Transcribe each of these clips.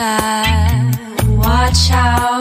Watch out.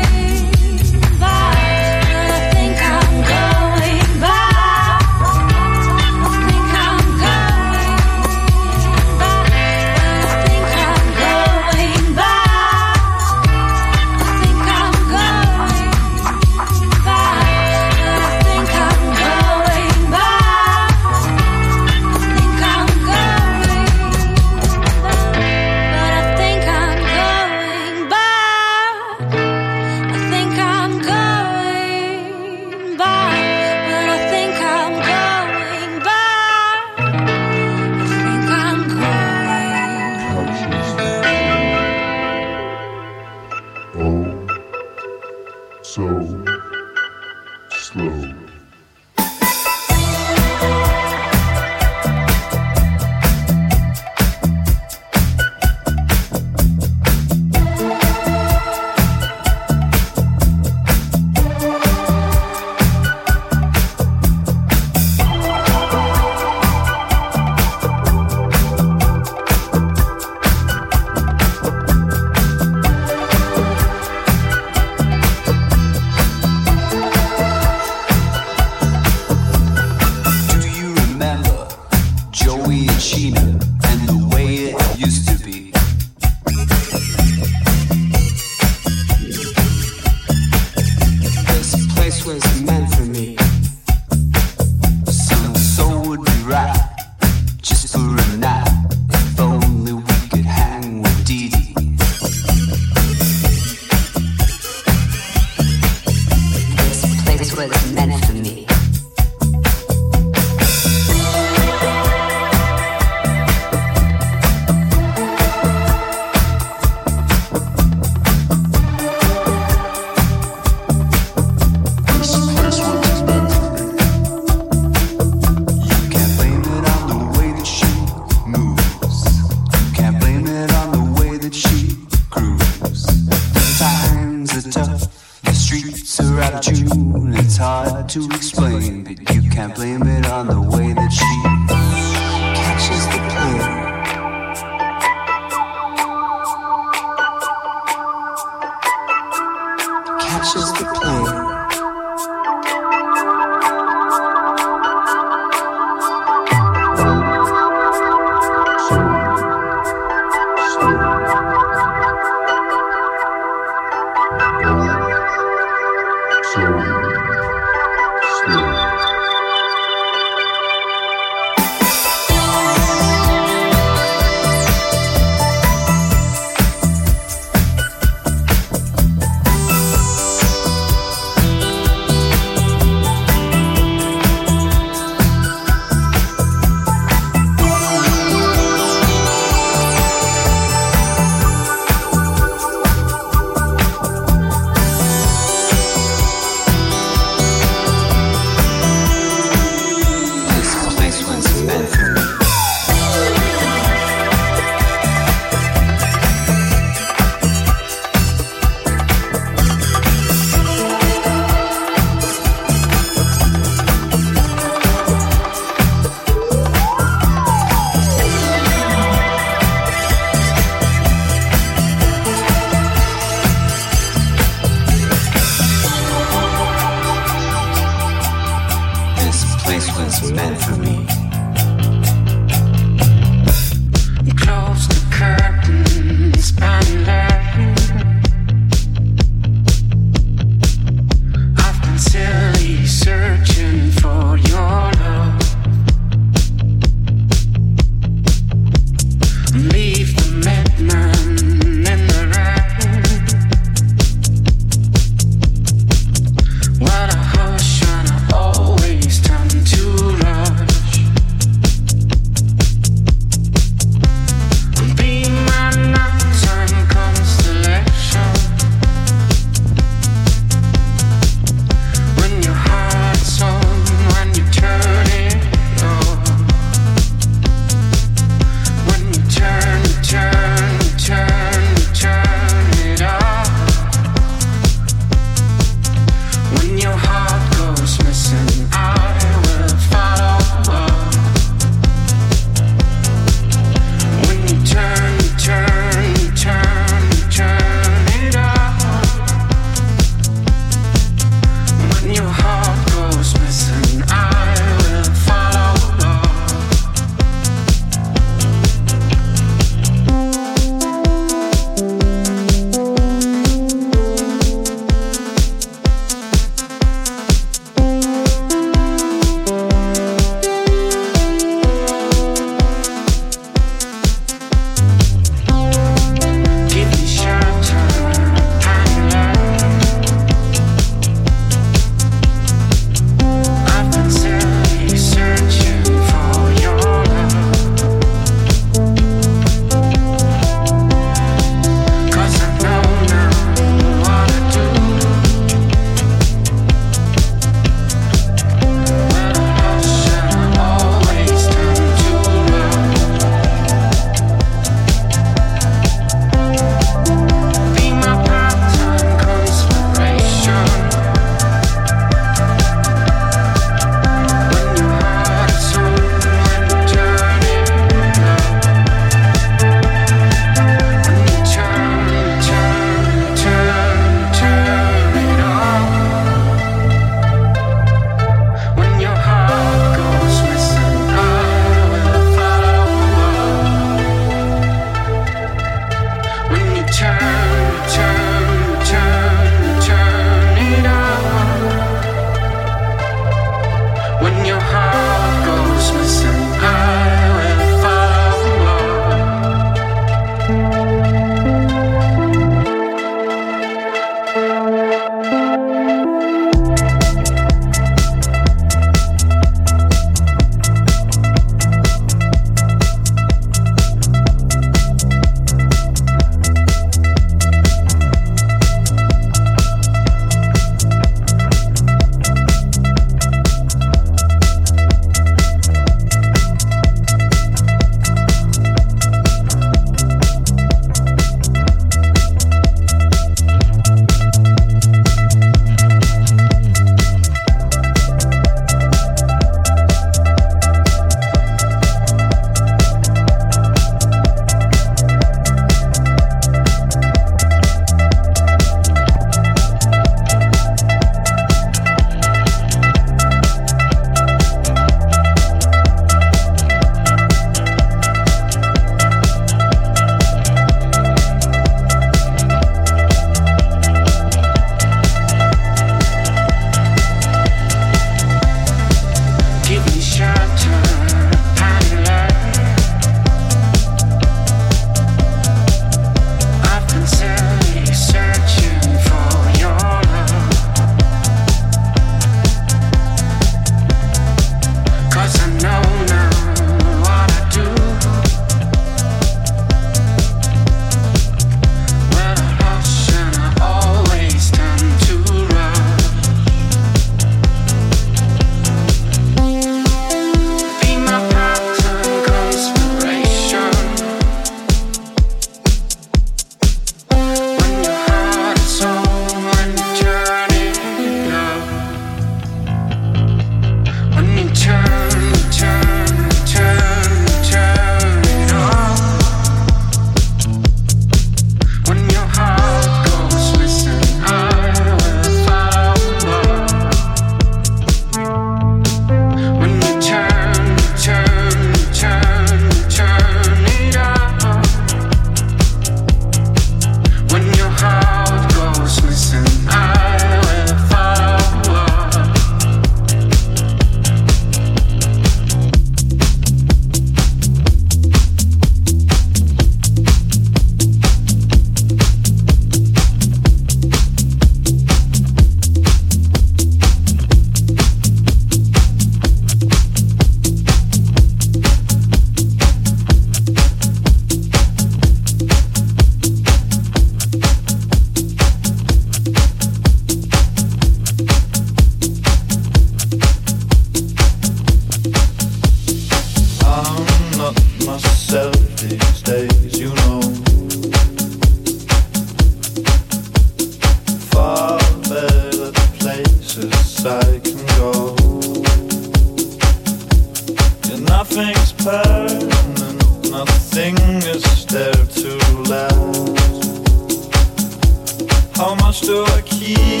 je te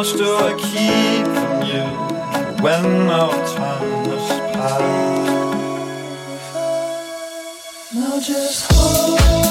much do I keep from you when our time has passed? Now just hold.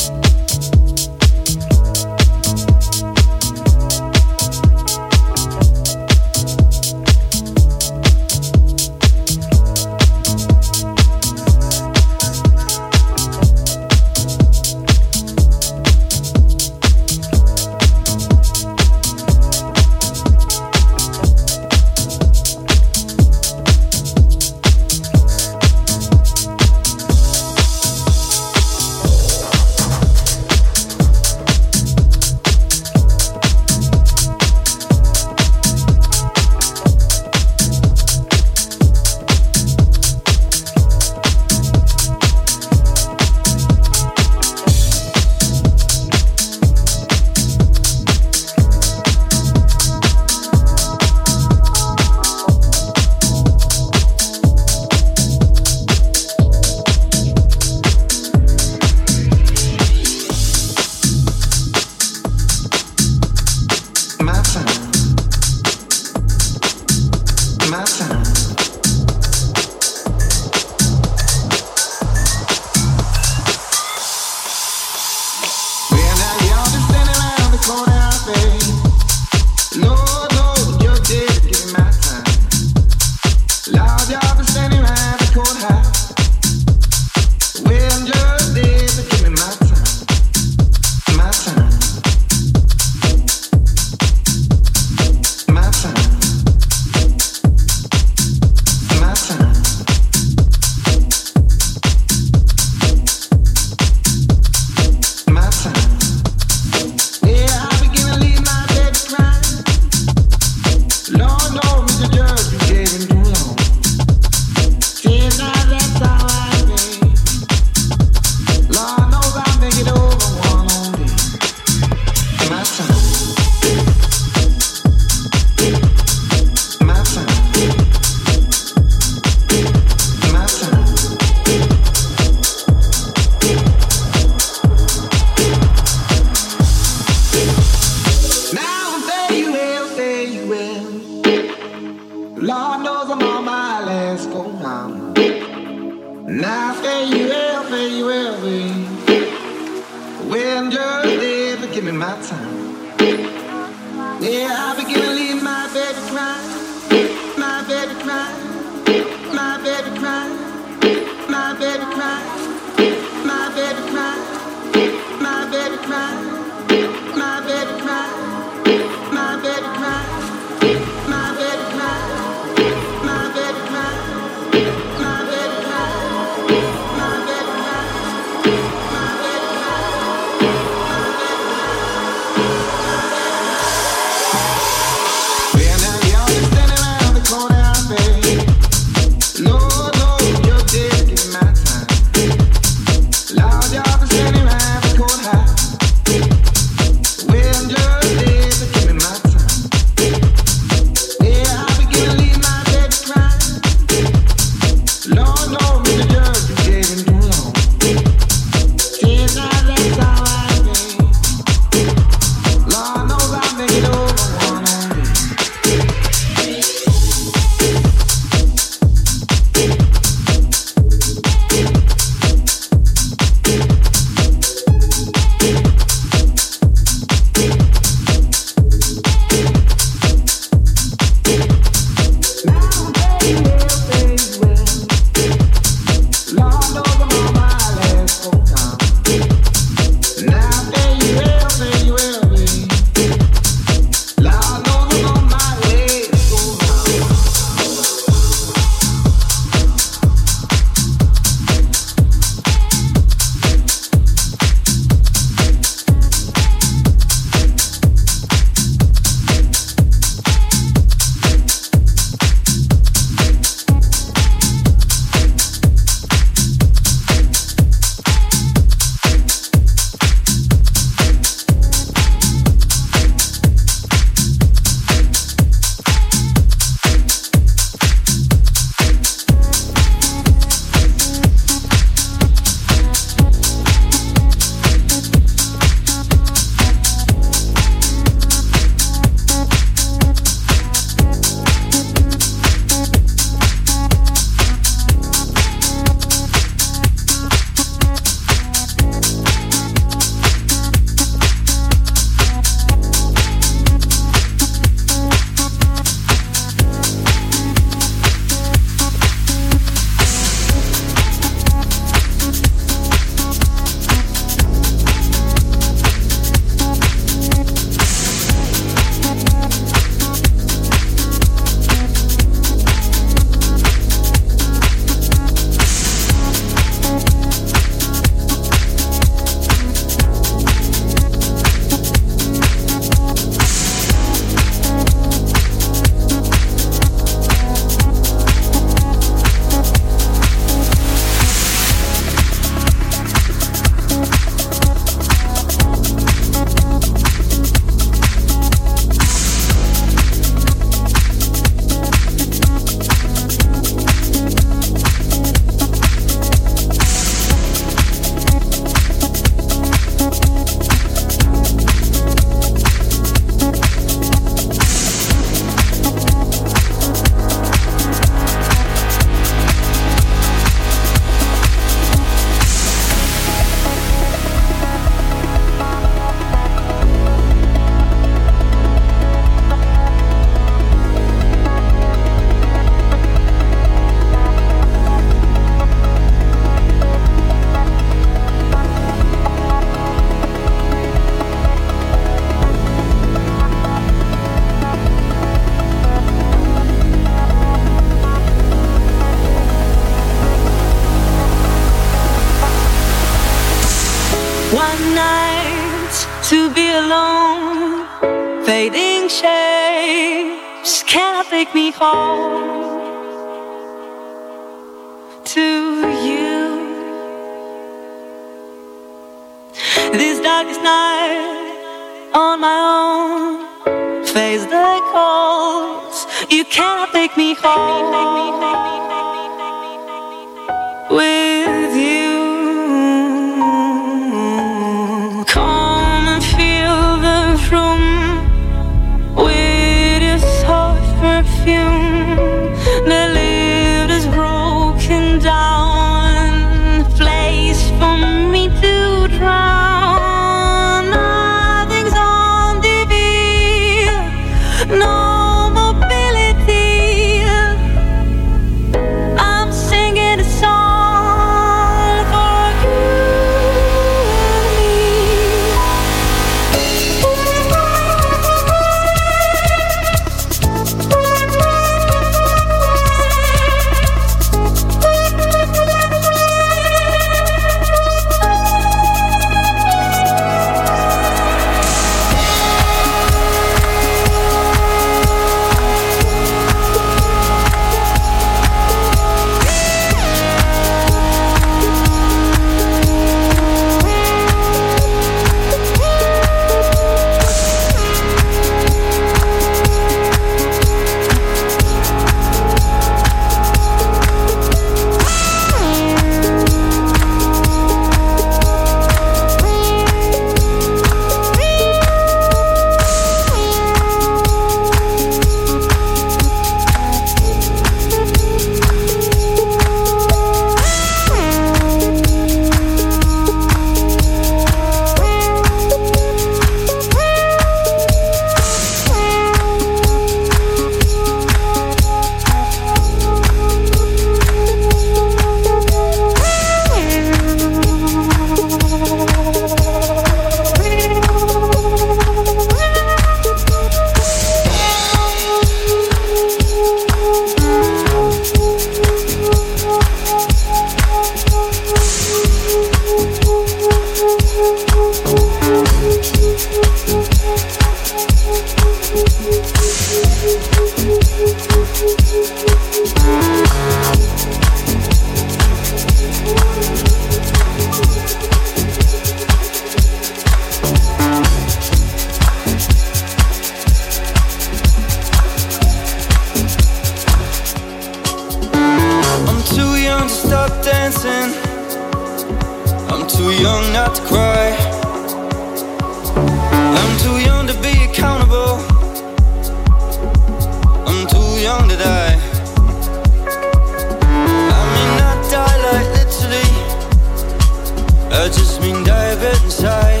I just mean bit inside.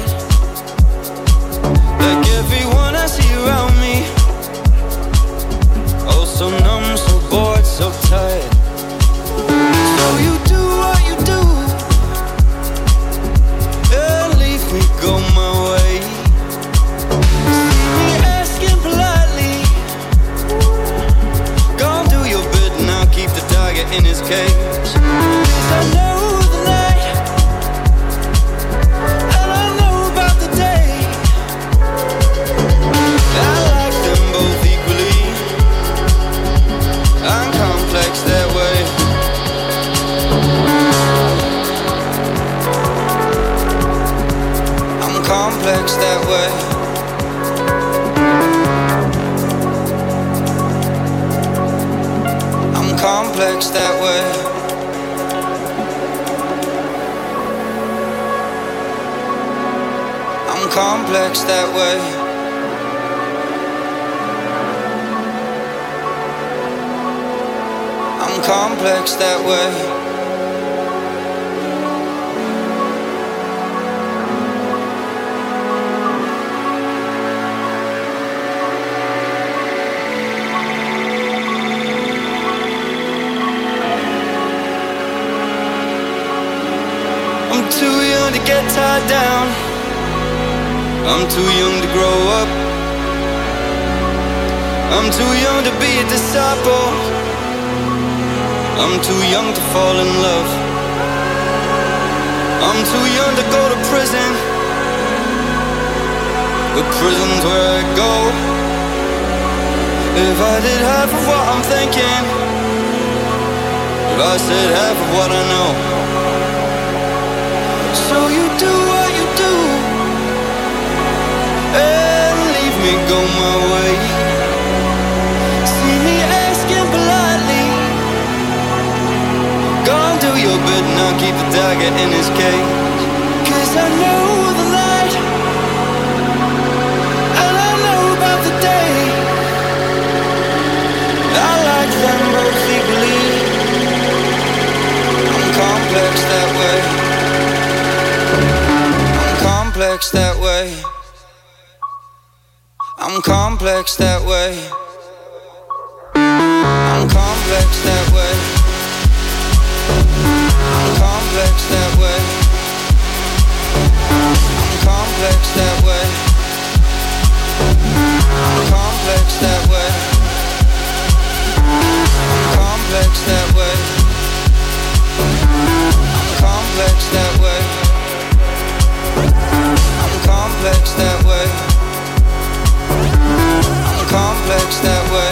Like everyone I see around me. Oh, so numb, so bored, so tired. So you do what you do and leave me go my way. See me asking politely, go do your bit I'll keep the tiger in his cage. Complex that way. I'm complex that way. I'm complex that way. Tied down. I'm too young to grow up. I'm too young to be a disciple. I'm too young to fall in love. I'm too young to go to prison. But prison's where I go. If I did half of what I'm thinking, if I said half of what I know. So you do what you do and leave me go my way. See me asking politely, go and do your bit and I'll keep the dagger in his cage. Cause I know the light and I know about the day. I like them both equally. I'm complex complex that way. I'm complex that way. I'm complex that way. I'm complex that way. I'm complex that way. I'm complex that way. I'm complex that way. I'm complex that way. Complex that way. Complex that way.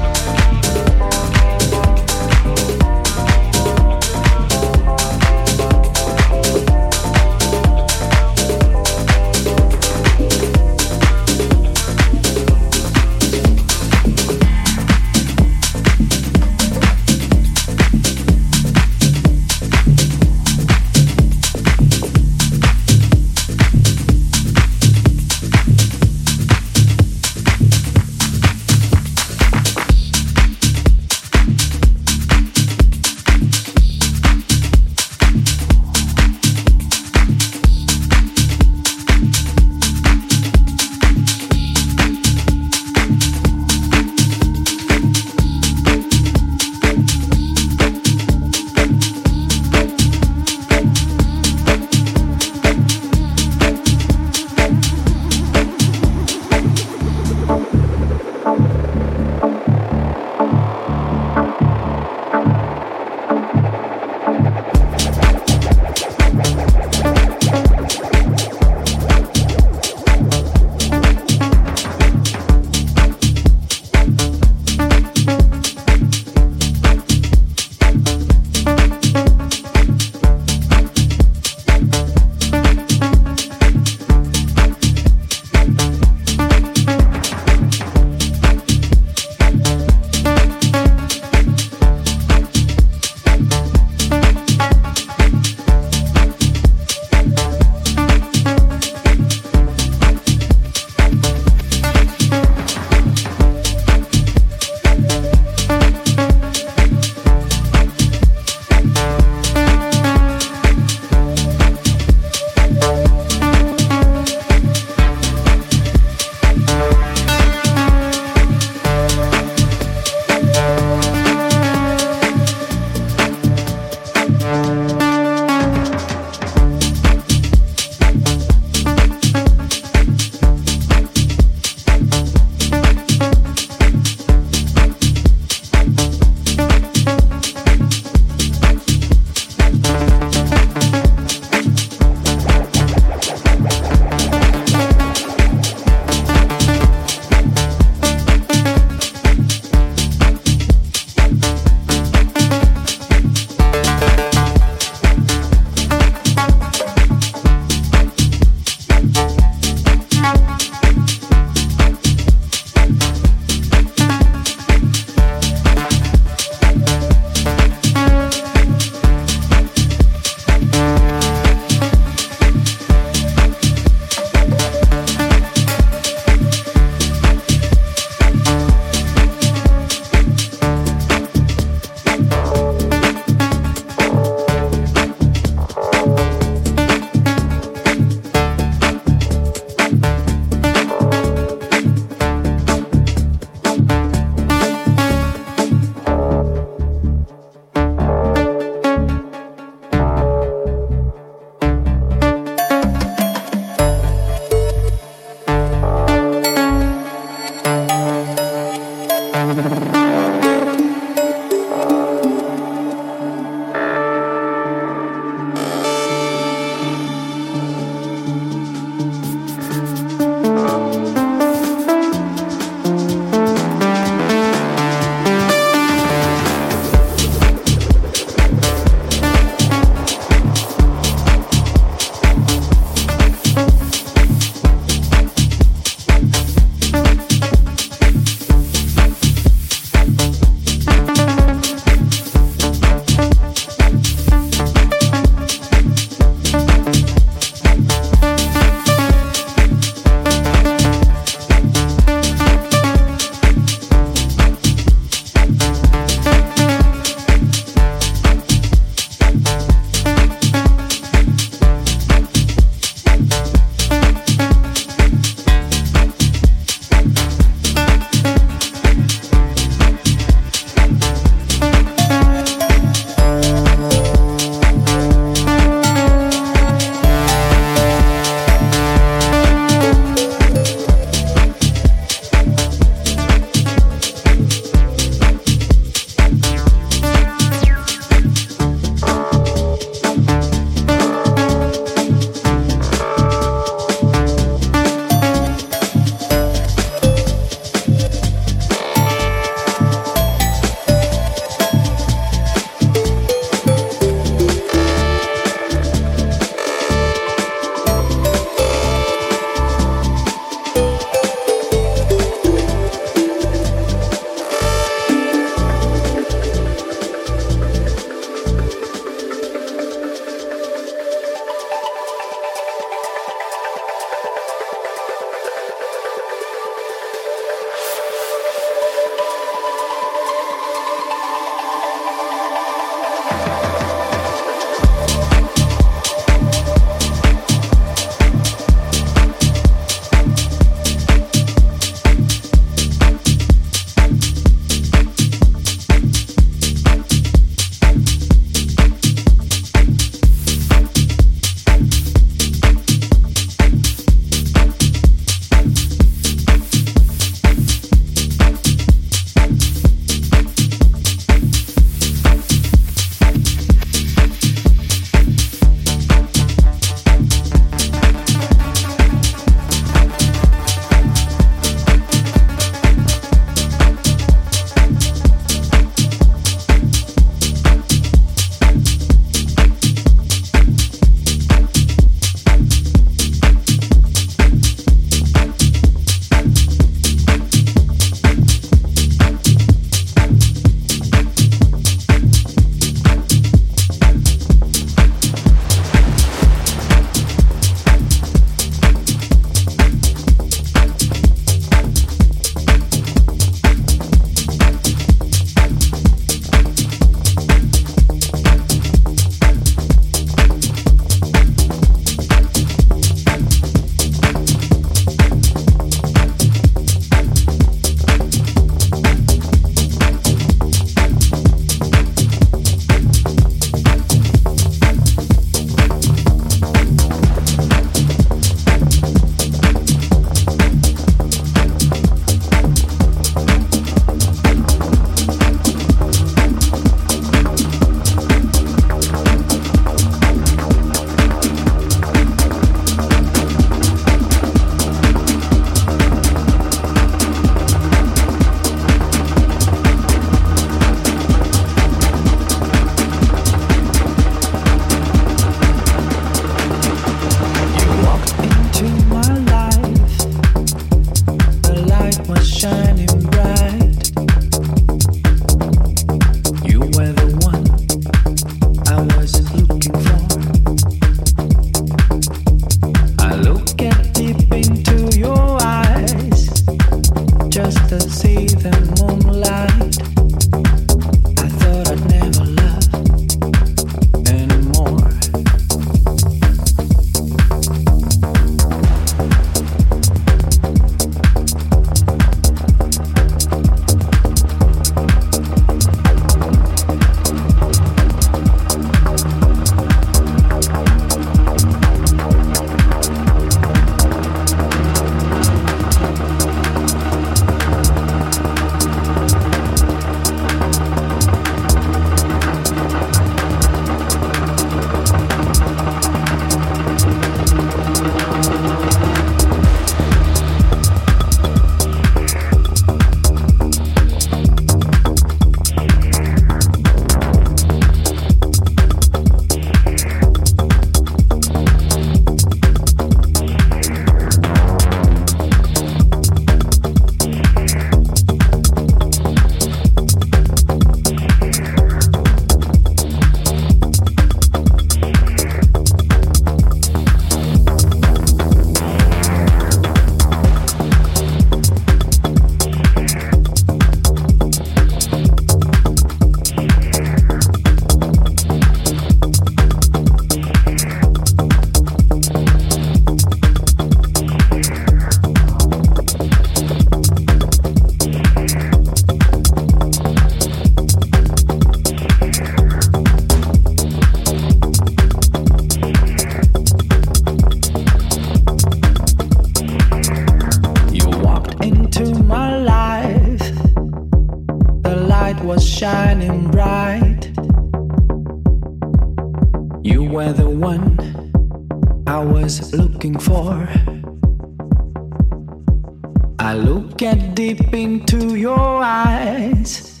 Into your eyes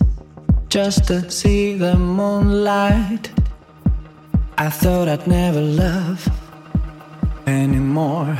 just to see the moonlight. I thought I'd never love anymore.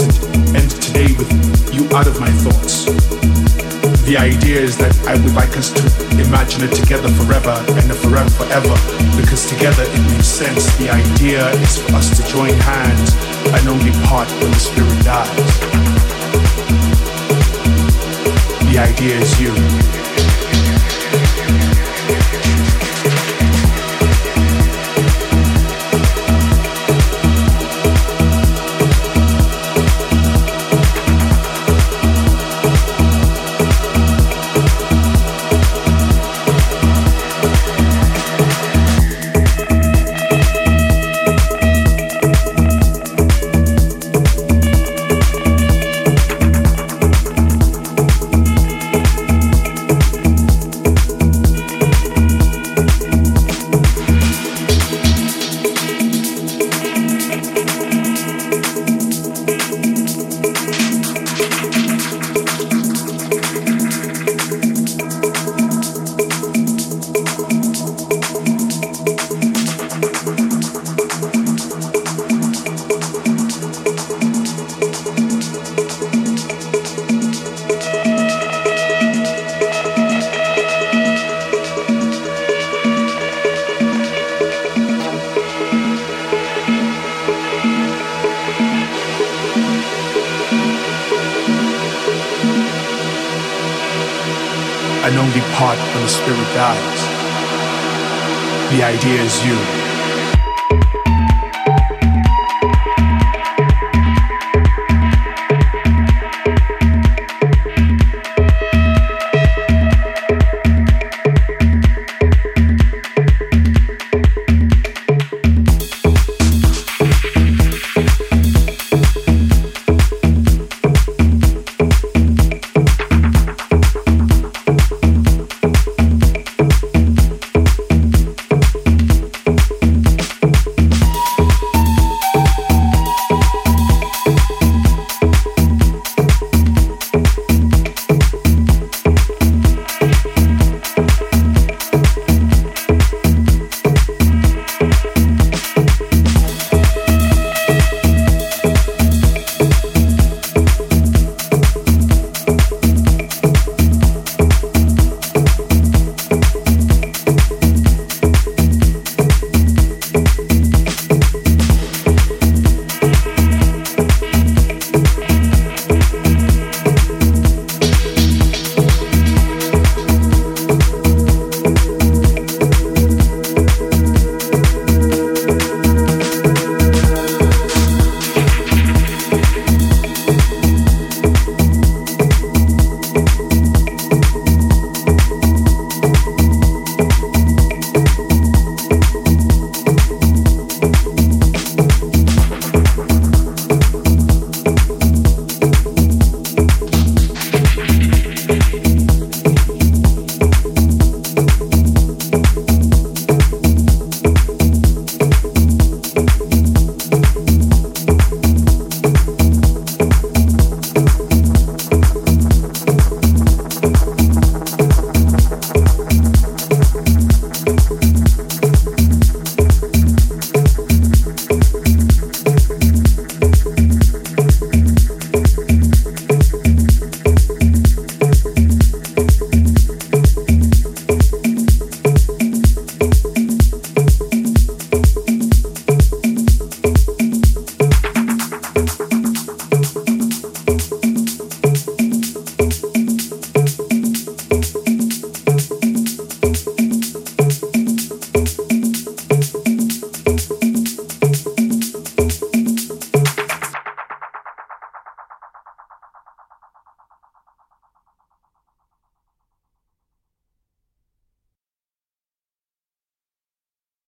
and today with you out of my thoughts. The idea is that I would like us to imagine it together forever and forever forever because together it makes sense. The idea is for us to join hands and only part when the spirit dies. The idea is you.